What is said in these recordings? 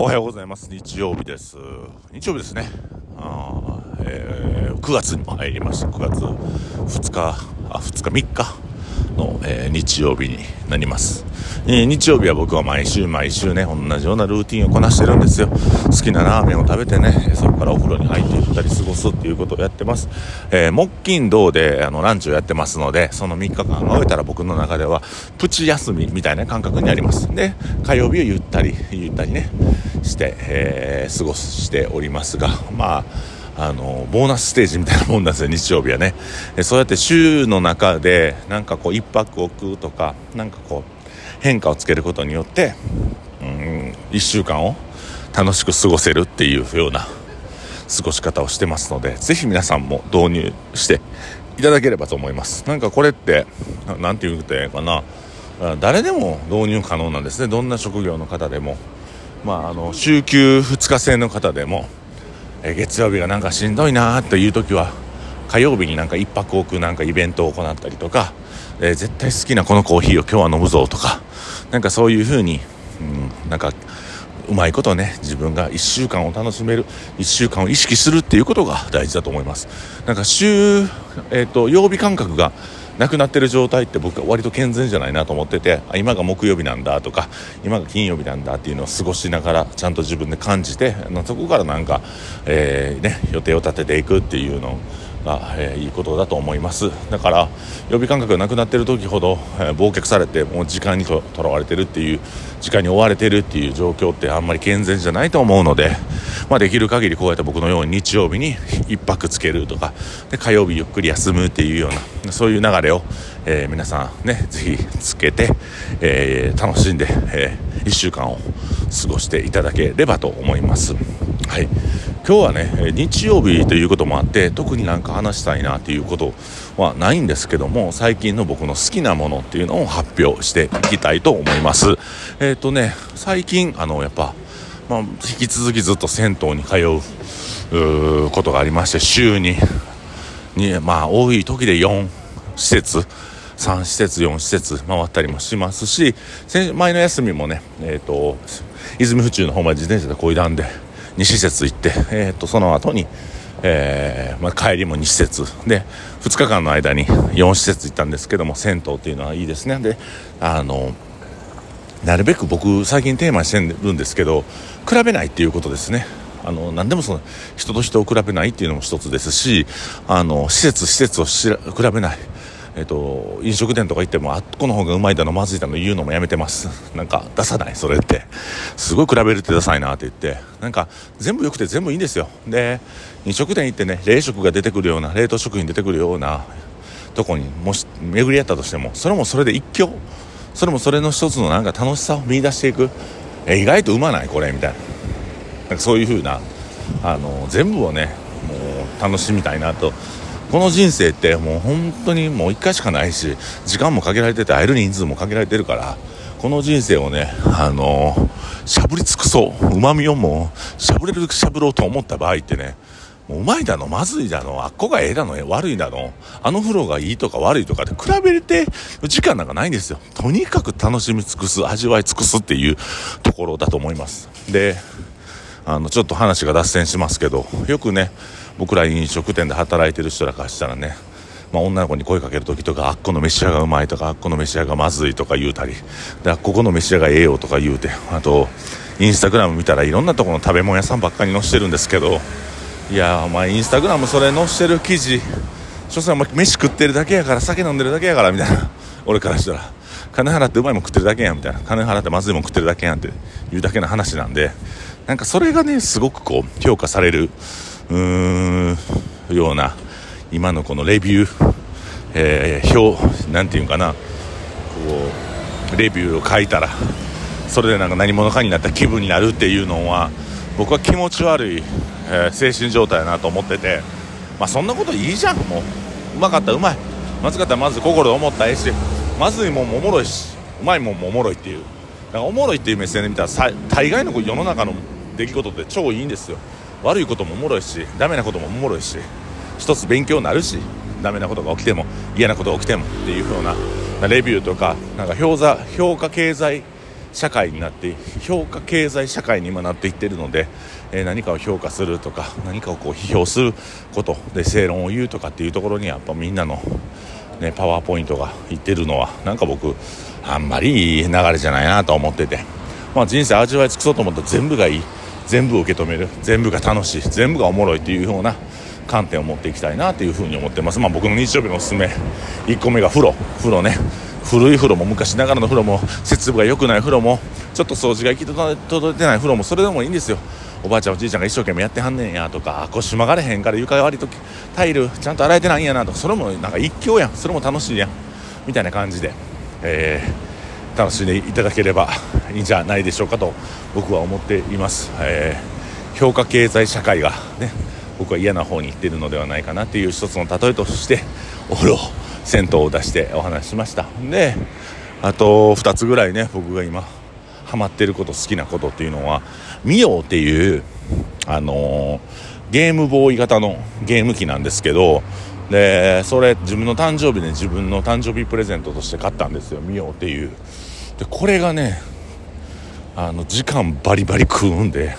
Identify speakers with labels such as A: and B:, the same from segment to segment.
A: おはようございます。日曜日です。日曜日ですね。あ、えー、9月にも入りました。9月2日あ2日3日。の、えー、日曜日になります、えー、日曜日は僕は毎週毎週ね同じようなルーティンをこなしてるんですよ。好きなラーメンを食べてねそこからお風呂に入っていったり過ごすっていうことをやってます、えー、木金土であのランチをやってますのでその3日間が終えたら僕の中ではプチ休みみたいな感覚にあります。で火曜日をゆったりゆったりねして、え過ごしておりますがまああのボーナスステージみたいなもんなんですよ日曜日はね。そうやって週の中でなんかこう1泊置くとかなんかこう変化をつけることによってうん1週間を楽しく過ごせるっていうような過ごし方をしてますのでぜひ皆さんも導入していただければと思います。なんかこれって何て言うてかな。誰でも導入可能なんですね。どんな職業の方でも。まああの週休2日制の方でもえ月曜日がなんかしんどいなという時は火曜日になんか1泊置くなんかイベントを行ったりとか、えー、絶対好きなこのコーヒーを今日は飲むぞとかなんかそういう風に、うん、なんかうまいことね自分が1週間を楽しめる1週間を意識するっていうことが大事だと思います。なんか週、えーと曜日感覚がなくなってる状態って僕は割と健全じゃないなと思ってて今が木曜日なんだとか今が金曜日なんだっていうのを過ごしながらちゃんと自分で感じてそこからなんか、えー、ね、予定を立てていくっていうのをが、えー、いいことだと思いますだから予備感覚がなくなってる時ほど、えー、忘却されてもう時間にとらわれてるっていう時間に追われてるっていう状況ってあんまり健全じゃないと思うので、まあ、できる限りこうやって僕のように日曜日に1泊つけるとかで火曜日ゆっくり休むっていうようなそういう流れを、えー、皆さんねぜひつけて、え、楽しんで、え、1週間を過ごしていただければと思います。はい。今日はね日曜日ということもあって特になんか話したいなっていうことはないんですけども最近の僕の好きなものっていうのを発表していきたいと思います。えっ、ー、とね最近あのやっぱ、まあ、引き続きずっと銭湯に通うことがありまして週ににまあ多い時で4施設3施設4施設回ったりもしますし前の休みもねえっ、ー、と泉府中の方まで自転車でこいだんで2施設行って、えー、とその後に、えーまあ、帰りも2施設。で2日間の間に4施設行ったんですけども銭湯っていうのはいいですね。であのなるべく僕最近テーマにしてるんですけど比べないっていうことですね。あの何でもその人と人を比べないっていうのも一つですしあの施設施設を比べない。えっと、飲食店とか行ってもあっこの方がうまいだのまずいだの言うのもやめてます。なんか出さないそれって。すごい比べるってダサいなって言って。なんか全部良くて全部いいんですよ。で飲食店行ってね冷食が出てくるような冷凍食品出てくるようなとこにもし巡り合ったとしてもそれもそれで一興。それもそれの一つのなんか楽しさを見出していく。え意外とうまない？これみたいな。なんかそういう風なあの全部をねもう楽しみたいなとこの人生ってもう本当にもう1回しかないし時間も限られてて会える人数も限られてるからこの人生をねあのしゃぶり尽くそううまみをもうしゃぶれるしゃぶろうと思った場合ってねもううまいだのまずいだのあっこがええだの悪いだのあの風呂がいいとか悪いとかで比べて時間なんかないんですよ。とにかく楽しみ尽くす味わい尽くすっていうところだと思います。であのちょっと話が脱線しますけどよくね僕ら飲食店で働いてる人らからしたらね、まあ、女の子に声かける時とかあっこの飯屋がうまいとかあっこの飯屋がまずいとか言うたりであここの飯屋がええよとか言うてあとインスタグラム見たらいろんなところの食べ物屋さんばっかり載してるんですけどいやお前インスタグラムそれ載してる記事所詮お前飯食ってるだけやから酒飲んでるだけやからみたいな。俺からしたら金払ってうまいもん食ってるだけやんみたいな。金払ってまずいもん食ってるだけやんっていうだけの話なんでなんかそれがねすごくこう評価されるうーんような今のこのレビュー、えー、表なんていうかなこうレビューを書いたらそれでなんか何者かになった気分になるっていうのは僕は気持ち悪い、えー、精神状態だなと思ってて、まあ、そんなこといいじゃんもう。うまかったうまい。まずかったらまず心思ったらええしまずいもんもおもろいしうまいもんもおもろいっていう。だかおもろいっていう目線で見たら大概の世の中の出来事って超いいんですよ。悪いこともおもろいしダメなこともおもろいし一つ勉強になるしダメなことが起きても嫌なことが起きてもっていう風なレビューとかなんか評座評価経済社会になって評価経済社会に今なっていってるので、えー、何かを評価するとか何かをこう批評することで正論を言うとかっていうところにやっぱみんなの、ね、パワーポイントがいってるのはなんか僕あんまりいい流れじゃないなと思ってて、まあ、人生味わい尽くそうと思ったら全部がいい。全部受け止める。全部が楽しい。全部がおもろいっていうような観点を持っていきたいなというふうに思ってます、まあ、僕の日曜日のおすすめ。1個目が風呂。風呂ね。古い風呂も昔ながらの風呂も設備が良くない風呂もちょっと掃除が行き届いてない風呂もそれでもいいんですよ。おばあちゃんおじいちゃんが一生懸命やってはんねんやとか腰曲がれへんから床割りとタイルちゃんと洗えてないんやなとかそれもなんか一興やん。それも楽しいやん。みたいな感じで、えー、楽しんでいただければいいんじゃないでしょうかと僕は思っています、えー、評価経済社会がね僕は嫌な方に行ってるのではないかなっていう一つの例えとしてお風呂銭湯を出してお話ししました。であと2つぐらいね僕が今ハマってること好きなことっていうのはミオっていうあのー、ゲームボーイ型のゲーム機なんですけどでそれ自分の誕生日で自分の誕生日プレゼントとして買ったんですよ。ミオっていう。でこれがねあの時間バリバリ食うんで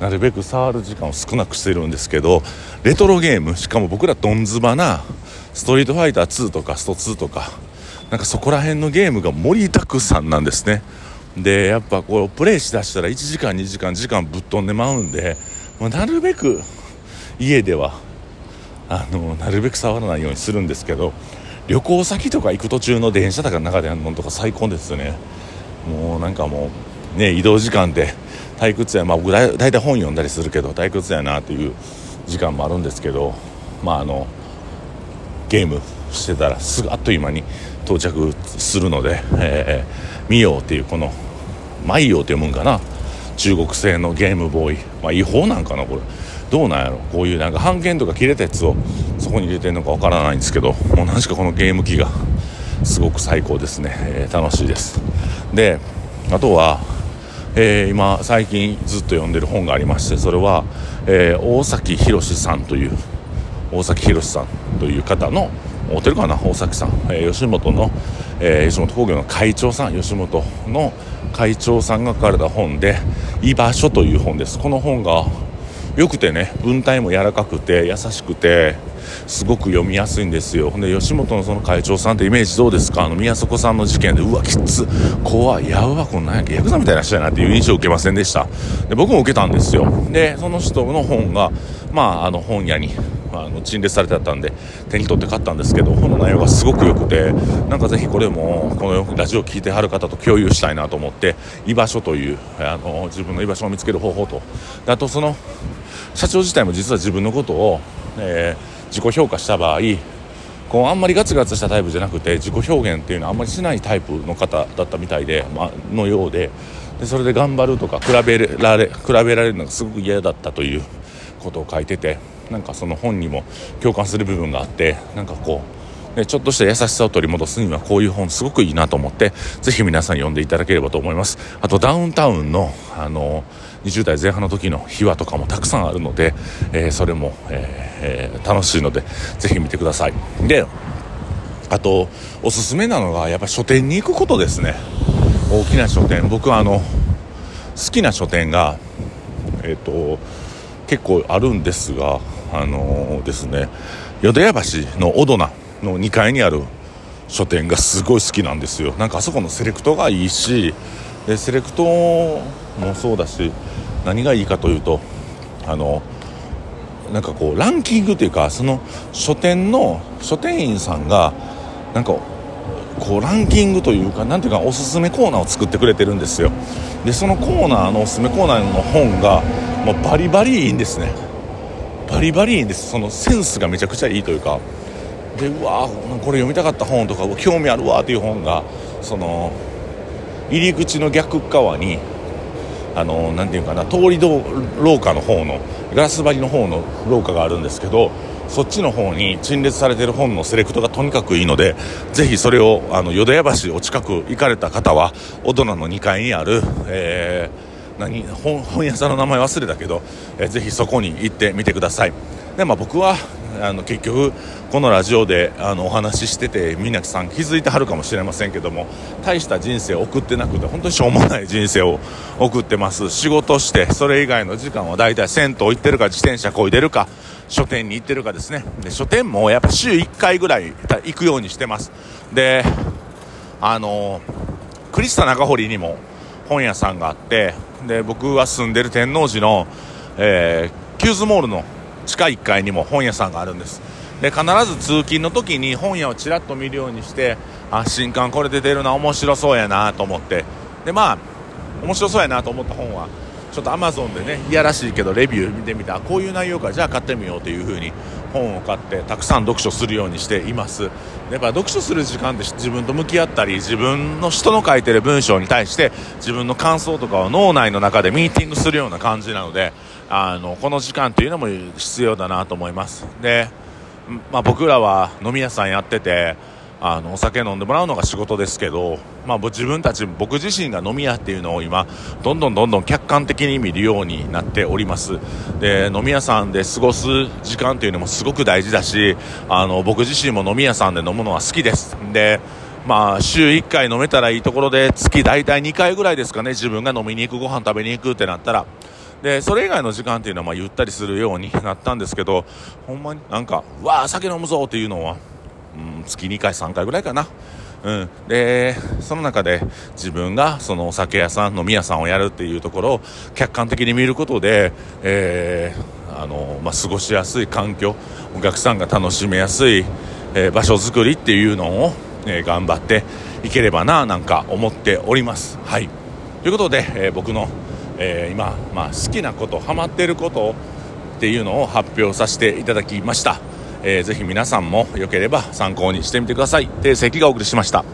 A: なるべく触る時間を少なくしてるんですけどレトロゲームしかも僕らどんずばなストリートファイター2とかスト2とかなんかそこら辺のゲームが盛りだくさんなんですね。でやっぱこうプレイしだしたら1時間2時間時間ぶっ飛んでまうんで、まあ、なるべく家ではあのなるべく触らないようにするんですけど旅行先とか行く途中の電車とかの中でやるのとか最高ですよね。もうなんかもうね移動時間で退屈や。まあ僕大体本読んだりするけど退屈やなという時間もあるんですけどまああのゲームしてたらすぐあっという間に到着するので、えー、ミオっていうこのマイオって読むんかな。中国製のゲームボーイ、まあ、違法なんかなこれ。どうなんやろ。こういうなんか半券とか切れたやつをそこに入れてるのかわからないんですけどもう何しかこのゲーム機がすごく最高ですね、えー、楽しいです。であとはえー、今最近ずっと読んでる本がありましてそれは、えー、大崎宏さんという大崎宏さんという方の合ってるかな？大崎さん、えー、吉本の、え吉本興業の会長さん。吉本の会長さんが書かれた本で「居場所」という本です。この本がよくてね文体も柔らかくて優しくてすごく読みやすいんですよ。で吉本のその会長さんってイメージどうですか？あの宮迫さんの事件でうわきつ。怖い。やばこんなんやヤクザみたいな人やなっていう印象を受けませんでした。で僕も受けたんですよ。でその人の本がまああの本屋にあの陳列されてあったんで手に取って買ったんですけど本の内容がすごく良くてなんかぜひこれもこのラジオを聴いてはる方と共有したいなと思って居場所というあの自分の居場所を見つける方法と。あとその社長自体も実は自分のことを、えー自己評価した場合こうあんまりガツガツしたタイプじゃなくて自己表現っていうのはあんまりしないタイプの方だったみたいで、まのようででそれで頑張るとか比べられ比べられるのがすごく嫌だったということを書いててなんかその本にも共感する部分があってなんかこう、ね、ちょっとした優しさを取り戻すにはこういう本すごくいいなと思ってぜひ皆さん読んでいただければと思います。あとダウンタウンのあの20代前半の時の秘話とかもたくさんあるので、えー、それも、えー、楽しいのでぜひ見てください。であとおすすめなのがやっぱ書店に行くことですね。大きな書店。僕はあの好きな書店がえ、ー、と結構あるんですがあのー、ですね淀屋橋のオドナの2階にある書店がすごい好きなんですよ。なんかあそこのセレクトがいいしでセレクトもそうだし何がいいかというとあのなんかこうランキングというかその書店の書店員さんがなんかこうランキングというかなんていうかおすすめコーナーを作ってくれてるんですよ。でそのコーナーのおすすめコーナーの本がもうバリバリいいんですね。バリバリいいんです。そのセンスがめちゃくちゃいいというか。でうわこれ読みたかった本とか興味あるわっていう本がその入り口の逆側にあのなていうかな通り廊下の方のガラス張りの方の廊下があるんですけどそっちの方に陳列されてる本のセレクトがとにかくいいのでぜひそれをあの淀屋橋お近く行かれた方は大人の2階にある、えー、何本本屋さんの名前忘れたけど、えー、ぜひそこに行ってみてください。で、まあ、僕は、あの結局このラジオであのお話ししててみなきさん気づいてはるかもしれませんけども大した人生を送ってなくて本当にしょうもない人生を送ってます。仕事してそれ以外の時間は大体銭湯行ってるか自転車こいでるか書店に行ってるかですね。で書店もやっぱ週1回ぐらい行くようにしてます。であのクリスタ長堀にも本屋さんがあってで僕は住んでる天王寺の、えー、キューズモールの地下1階にも本屋さんがあるんです。で必ず通勤の時に本屋をちらっと見るようにしてあ新刊これ出てるな面白そうやなと思って。でまあ面白そうやなと思った本はちょっとアマゾンでねいやらしいけどレビュー見てみた。こういう内容か。じゃあ買ってみようという風に本を買ってたくさん読書するようにしています。やっぱ読書する時間って自分と向き合ったり自分の人の書いてる文章に対して自分の感想とかを脳内の中でミーティングするような感じなのであのこの時間というのも必要だなと思います。で、まあ、僕らは飲み屋さんやっててあのお酒飲んでもらうのが仕事ですけど、まあ、自分たち僕自身が飲み屋っていうのを今どんどんどんどん客観的に見るようになっております。で飲み屋さんで過ごす時間っていうのもすごく大事だしあの僕自身も飲み屋さんで飲むのは好きです。でまあ、週1回飲めたらいいところで月大体2回ぐらいですかね自分が飲みに行くご飯食べに行くってなったら。でそれ以外の時間っていうのはまあゆったりするようになったんですけどほんまになんかわあ酒飲むぞっていうのはうん、月2回3回ぐらいかな。うん、でその中で自分がそのお酒屋さん飲み屋さんをやるっていうところを客観的に見ることで、えー、あのまあ、過ごしやすい環境お客さんが楽しめやすい、えー、場所づくりっていうのを、えー、頑張っていければななんか思っております。はいということで、え僕の、え今、まあ、好きなことハマっていることっていうのを発表させていただきました。えー、ぜひ皆さんもよければ参考にしてみてください。で、関がお送りしました。